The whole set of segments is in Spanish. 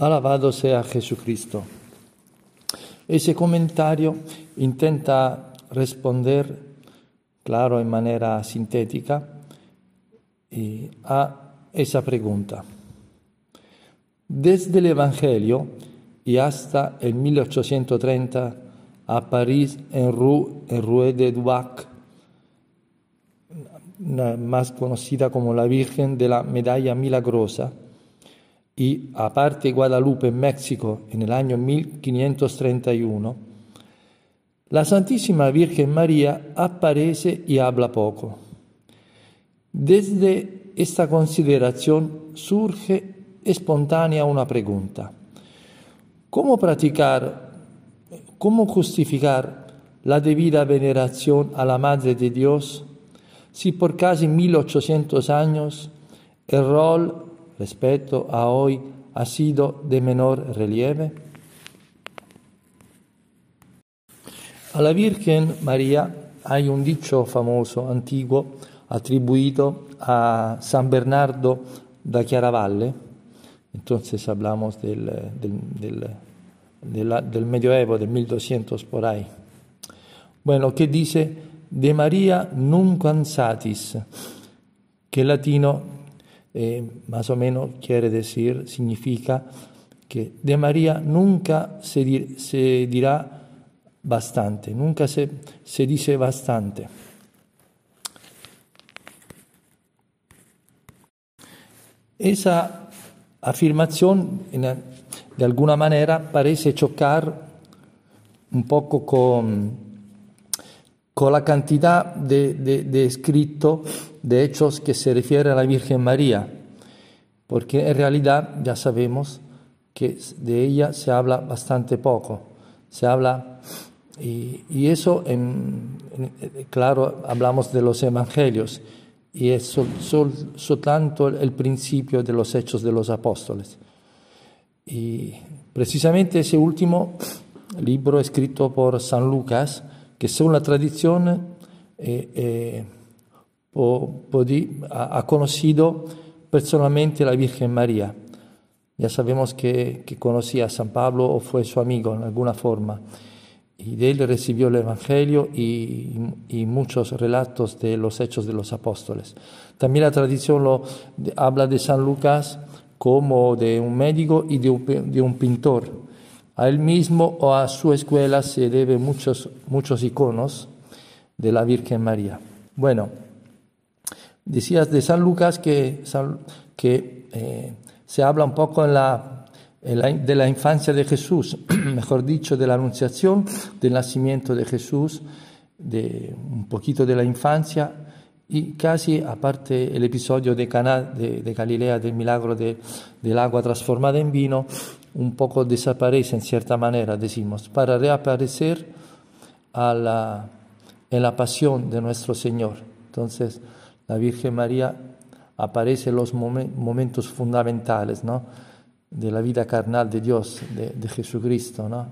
Alabado sea Jesucristo. Ese comentario intenta responder, claro, en manera sintética, a esa pregunta. Desde el Evangelio y hasta el 1830 a París, en Rue, en Rue de Duac, más conocida como la Virgen de la Medalla Milagrosa, y aparte Guadalupe en México en el año 1531, la Santísima Virgen María aparece y habla poco. Desde esta consideración surge espontánea una pregunta. ¿Cómo practicar, cómo justificar la debida veneración a la Madre de Dios si por casi 1800 años el rol respecto a hoy ha sido de menor relieve? A la Virgen María hay un dicho famoso, antiguo, atribuido a San Bernardo da Chiaravalle, entonces hablamos del, del, del, del medioevo, del 1200 por ahí. Bueno, que dice, de María nunca cansatis, que en latino eh, más o menos quiere decir, significa que de María nunca se, dir, se dirá bastante, nunca se, se dice bastante. Esa afirmación de alguna manera parece chocar un poco con, con la cantidad de, de, de escrito de hechos que se refiere a la Virgen María, porque en realidad ya sabemos que de ella se habla bastante poco, se habla, y, eso, en, en, claro, hablamos de los evangelios, y es sol, sol, el principio de los hechos de los apóstoles. Y precisamente ese último libro escrito por San Lucas, que según la tradición eh, eh, ha conocido personalmente a la Virgen María. Ya sabemos que, que, conocía a San Pablo o fue su amigo en alguna forma. Y de él recibió el Evangelio y, y muchos relatos de los hechos de los apóstoles. También la tradición lo, de, habla de San Lucas como de un médico y de un, de un, pintor. A él mismo o a su escuela se deben muchos, muchos iconos de la Virgen María. Bueno, Decías de San Lucas que, que eh, se habla un poco de la infancia de Jesús, mejor dicho, de la anunciación, del nacimiento de Jesús, un poquito de la infancia y casi aparte el episodio de Caná de, Galilea del milagro de, del agua transformada en vino, un poco desaparece en cierta manera, decimos, para reaparecer en la pasión de nuestro Señor. Entonces, la Virgen María aparece en los momentos fundamentales ¿no? de la vida carnal de Dios, de, Jesucristo. ¿no?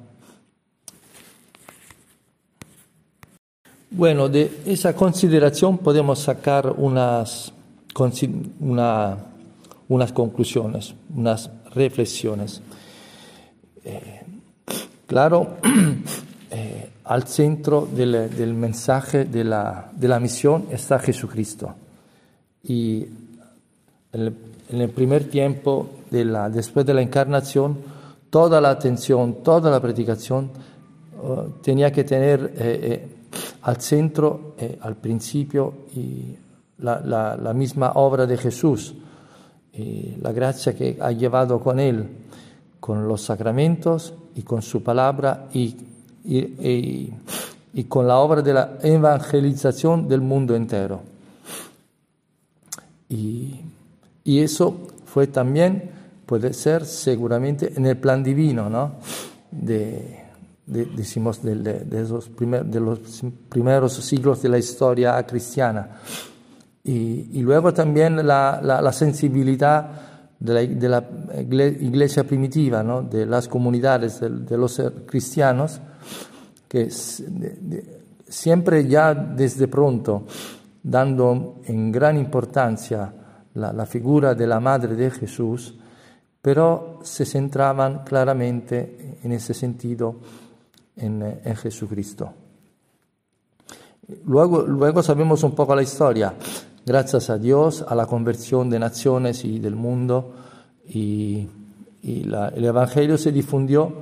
Bueno, de esa consideración podemos sacar unas, una, unas conclusiones, unas reflexiones. Eh, claro, eh, al centro del, del mensaje de la, de la misión está Jesucristo. Y en el, primer tiempo, de la, después de la encarnación, toda la atención, toda la predicación uh, tenía que tener eh, eh, al centro, eh, al principio, la, misma obra de Jesús, y la gracia que ha llevado con él, con los sacramentos y con su palabra y con la obra de la evangelización del mundo entero. Y, y, eso fue también, puede ser seguramente en el plan divino, ¿no? De, de decimos, de, los primeros siglos de la historia cristiana. Y, luego también la, la, sensibilidad de la, iglesia primitiva, ¿no? de las comunidades de, de los cristianos, que siempre ya desde pronto dando en gran importancia la, figura de la Madre de Jesús, pero se centraban claramente en ese sentido en, en Jesucristo. Luego, luego, sabemos un poco la historia. Gracias a Dios, a la conversión de naciones y del mundo, y, el Evangelio se difundió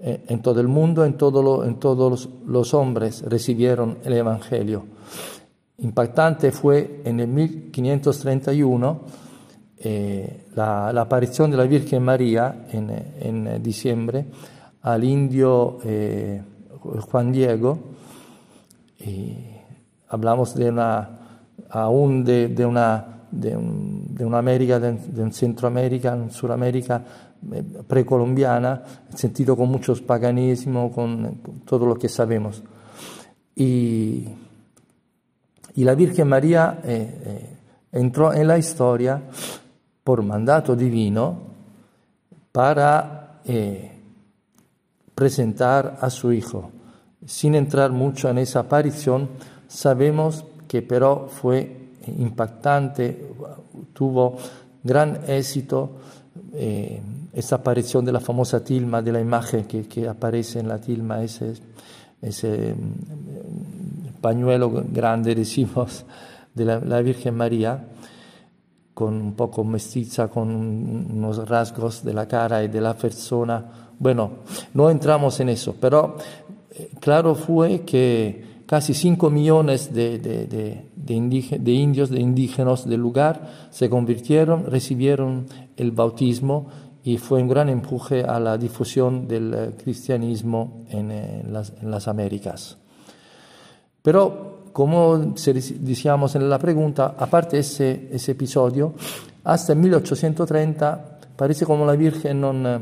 eh, en todo el mundo, en, todos los, hombres recibieron el Evangelio. Impactante fue en el 1531 eh, la, la, aparición de la Virgen María en, en diciembre al indio eh, Juan Diego. Hablamos de una, aún de, una, de, un, una América, de, un Centroamérica, en Sudamérica eh, precolombiana, sentido con muchos paganismo, con, con todo lo que sabemos. Y, y la Virgen María eh, eh, entró en la historia por mandato divino para eh, presentar a su hijo. Sin entrar mucho en esa aparición, sabemos que pero fue impactante, tuvo gran éxito esa aparición de la famosa tilma, de la imagen que, que aparece en la tilma, ese, ese pañuelo grande, decimos, de la, Virgen María con un poco mestiza, con unos rasgos de la cara y de la persona. Bueno, no entramos en eso, pero eh, claro fue que casi 5 millones de, de, de, de, indios, de indígenas del lugar se convirtieron, recibieron el bautismo y fue un gran empuje a la difusión del eh, cristianismo las, en las Américas. Pero como decíamos en la pregunta, aparte ese, ese episodio, hasta el 1830 parece como la Virgen no... Eh,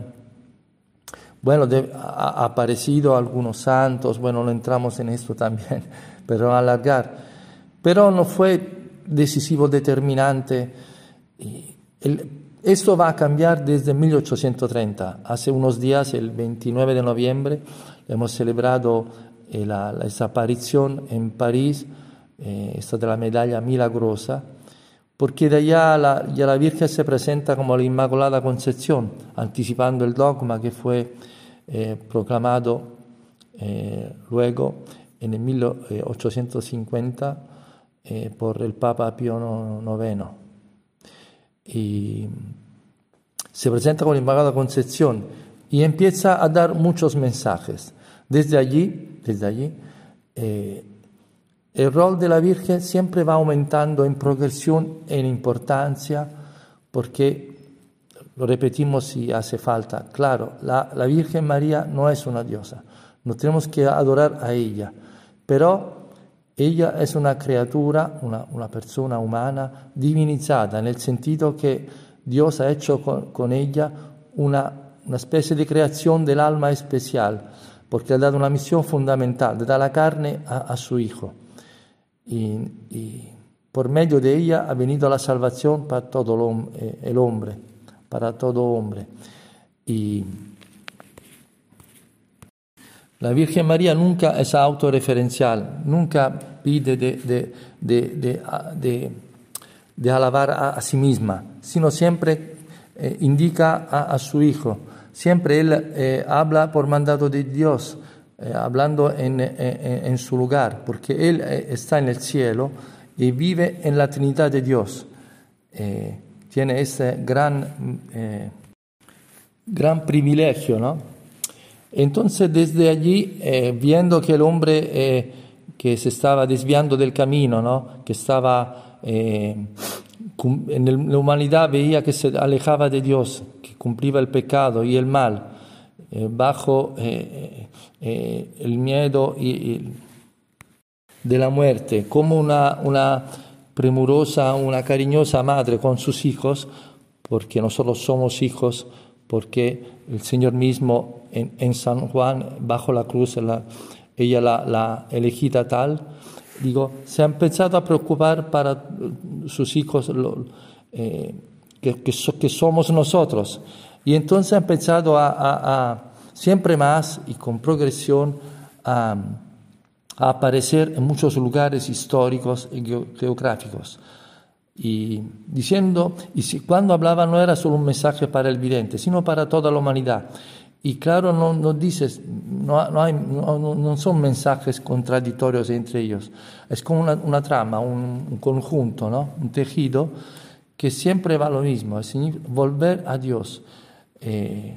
bueno, ha aparecido algunos santos, bueno, no entramos en esto también, pero alargar. Pero no fue decisivo, determinante. El, esto va a cambiar desde 1830. Hace unos días, el 29 de noviembre, hemos celebrado la, la, esa aparición en París, eh, esta de la medalla milagrosa, porque de allá la, ya la Virgen se presenta como la Inmaculada Concepción, anticipando el dogma que fue eh, proclamado eh, luego en el 1850 eh, por el Papa Pío IX. Se presenta como la Inmaculada Concepción y empieza a dar muchos mensajes. Desde allí desde allí, eh, el rol de la Virgen siempre va aumentando en progresión, en importancia, porque, lo repetimos si hace falta, claro, la, la Virgen María no es una diosa, no tenemos que adorar a ella, pero ella es una criatura, una, una persona humana divinizada, nel sentido que Dios ha hecho con, con ella una, una especie de creación del alma especial porque ha dado una misión fundamental, de dar la carne a, su Hijo. Y, por medio de ella ha venido la salvación para todo eh, el hombre, para todo hombre. La Virgen María nunca es autorreferencial, nunca pide de, alabar a, sí misma, sino siempre eh, indica a su Hijo Siempre Él eh, habla por mandato de Dios, eh, hablando en, en, su lugar, porque Él eh, está en el cielo y vive en la Trinidad de Dios. Eh, tiene ese gran, eh, gran privilegio, ¿no? Entonces, desde allí, eh, viendo que el hombre que se estaba desviando del camino, ¿no? que estaba en la humanidad, veía que se alejaba de Dios, cumplía el pecado y el mal eh, bajo eh, eh, el miedo de la muerte, como una, una premurosa, una cariñosa madre con sus hijos, porque nosotros somos hijos, porque el Señor mismo en, San Juan, bajo la cruz, la, ella la, la, elegida tal, digo, se ha empezado a preocupar para sus hijos. Que, que, que somos nosotros. Y entonces ha empezado a, a, a siempre más y con progresión a, a, aparecer en muchos lugares históricos y geográficos. y diciendo, y si, cuando hablaba no era solo un mensaje para el vidente, sino para toda la humanidad. Y claro, no, no dices, no, no, hay, no, son mensajes contradictorios entre ellos, es como una, una trama, un, un, conjunto, un tejido que siempre va lo mismo, es volver a Dios, eh,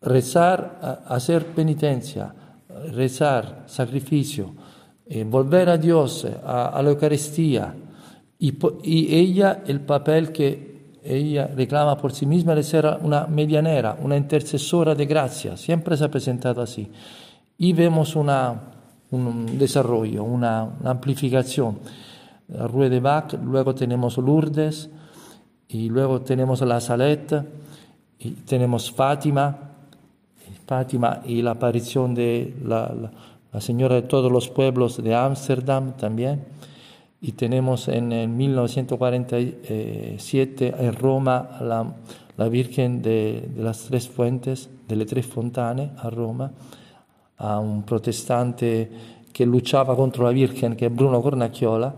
rezar, hacer penitencia, rezar, sacrificio, eh, volver a Dios, a, a la Eucaristía, y, ella el papel que ella reclama por sí misma de ser una medianera, una intercesora de gracia, siempre se ha presentado así. Y vemos una, un desarrollo, una, una amplificación. Rue de Bach, luego tenemos Lourdes, y luego tenemos la Salette, y tenemos Fátima, Fátima y la aparición de la, la, la Señora de todos los pueblos de Ámsterdam también. Y tenemos en, en 1947 en Roma la, la Virgen de, de, las Tres Fuentes, de las Tres Fontane a Roma, a un protestante que luchaba contra la Virgen, que es Bruno Cornacchiola.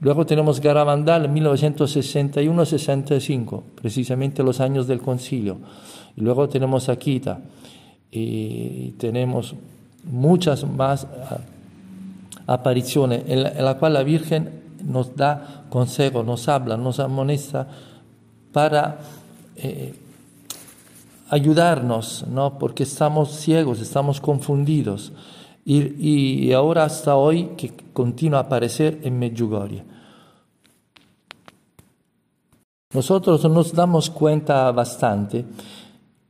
Luego tenemos Garavandal 1961-65, precisamente los años del concilio. Y luego tenemos Akita y tenemos muchas más apariciones en la, la cual la Virgen nos da consejo, nos habla, nos amonesta para eh, ayudarnos, ¿no? porque estamos ciegos, estamos confundidos. Y, ahora hasta hoy que continúa a aparecer en Medjugorje. Nosotros nos damos cuenta bastante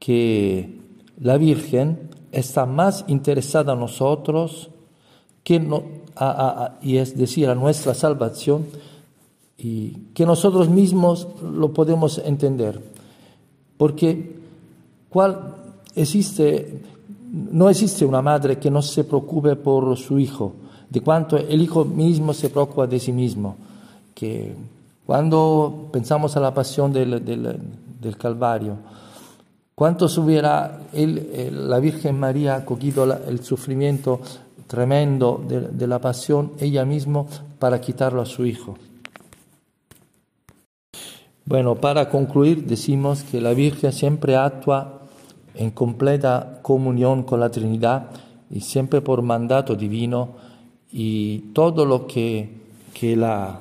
que la Virgen está más interesada en nosotros que no, a, a, y es decir, a nuestra salvación, y que nosotros mismos lo podemos entender. Porque ¿cuál existe, no existe una madre que no se preocupe por su hijo, de cuanto el hijo mismo se preocupa de sí mismo. Que cuando pensamos a la pasión del, del, del Calvario, ¿cuántos hubiera la Virgen María acogido la, el sufrimiento tremendo de, de, la pasión ella misma para quitarlo a su hijo. Bueno, para concluir decimos que la Virgen siempre actúa en completa comunión con la Trinidad y siempre por mandato divino y todo lo que, que, la,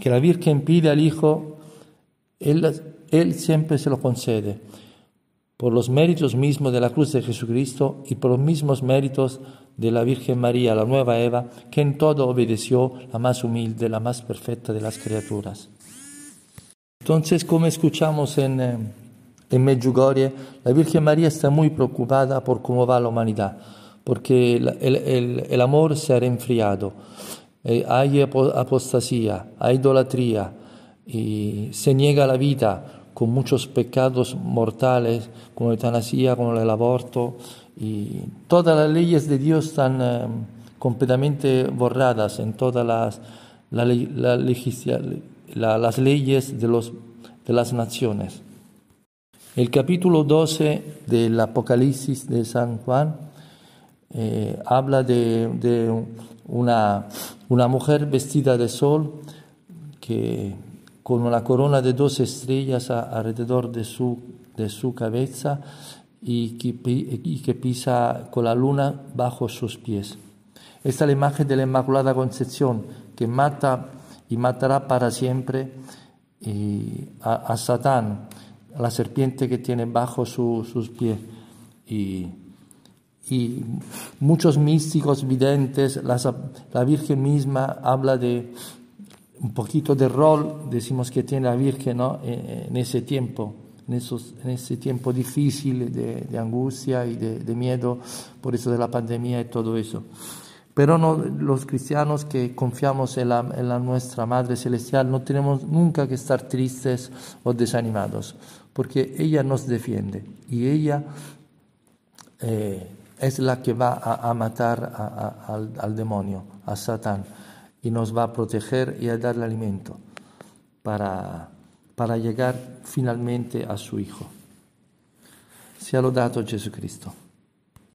que la Virgen pide al Hijo, él, él siempre se lo concede por los méritos mismos de la cruz de Jesucristo y por los mismos méritos de la Virgen María, la nueva Eva, que en todo obedeció, la más humilde, la más perfecta de las criaturas. Entonces, como escuchamos en, eh, en Medjugorje, la Virgen María está muy preocupada por cómo va la humanidad, porque el, amor se ha enfriado, eh, hay apostasía, hay idolatría, se niega la vida, con muchos pecados mortales, como la eutanasia, como el aborto, y todas las leyes de Dios están eh, completamente borradas en todas las, la, la, la, las leyes de las naciones. El capítulo 12 del Apocalipsis de San Juan eh, habla de, una, mujer vestida de sol que con una corona de dos estrellas alrededor de su, de su cabeza y que, pisa con la luna bajo sus pies. Esta es la imagen de la Inmaculada Concepción que mata y matará para siempre a, a, Satán, la serpiente que tiene bajo su, sus pies. Y, muchos místicos videntes, la, la Virgen misma habla de un poquito de rol, decimos que tiene la Virgen ¿no? Eh, en ese tiempo, en, esos, en ese tiempo difícil de, de angustia y de, de, miedo por eso de la pandemia y todo eso. Pero no, los cristianos que confiamos en la, en la nuestra Madre Celestial no tenemos nunca que estar tristes o desanimados, porque ella nos defiende y ella eh, es la que va a, matar al demonio, a Satán y nos va a proteger y a darle alimento para, para llegar finalmente a su Hijo. Sia lodato Gesù Cristo.